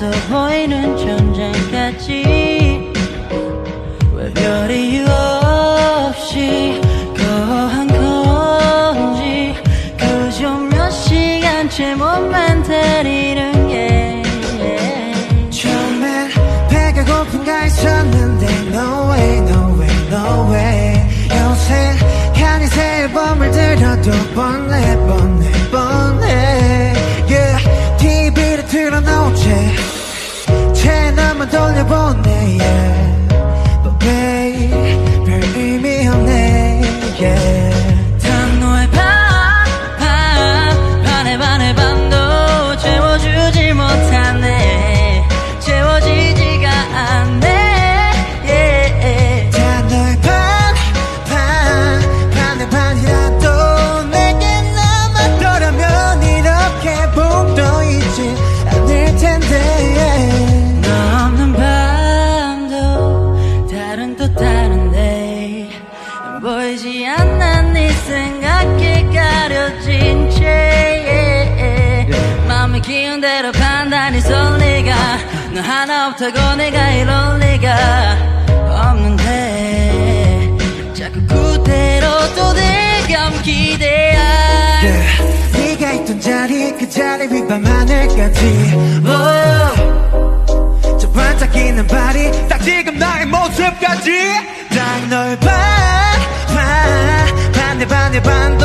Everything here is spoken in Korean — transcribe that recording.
침대서 보이는 전쟁까지. 왜 별이 없이 거한 건지 그저 몇 시간째 몸만 때리는 게 처음엔 배가 고픈가 했었는데 No way no way no way 요새 간이 새 앨범을 뻔해 뻔해 너 하나 없다고 내가 이럴 리가 없는데 자꾸 그대로 또 내감 기대야 yeah, 네가 있던 자리 그 자리 위반 하늘까지. 저 반짝이는 발이 딱 지금 나의 모습까지. 딱 널봐 반대 반대 반대.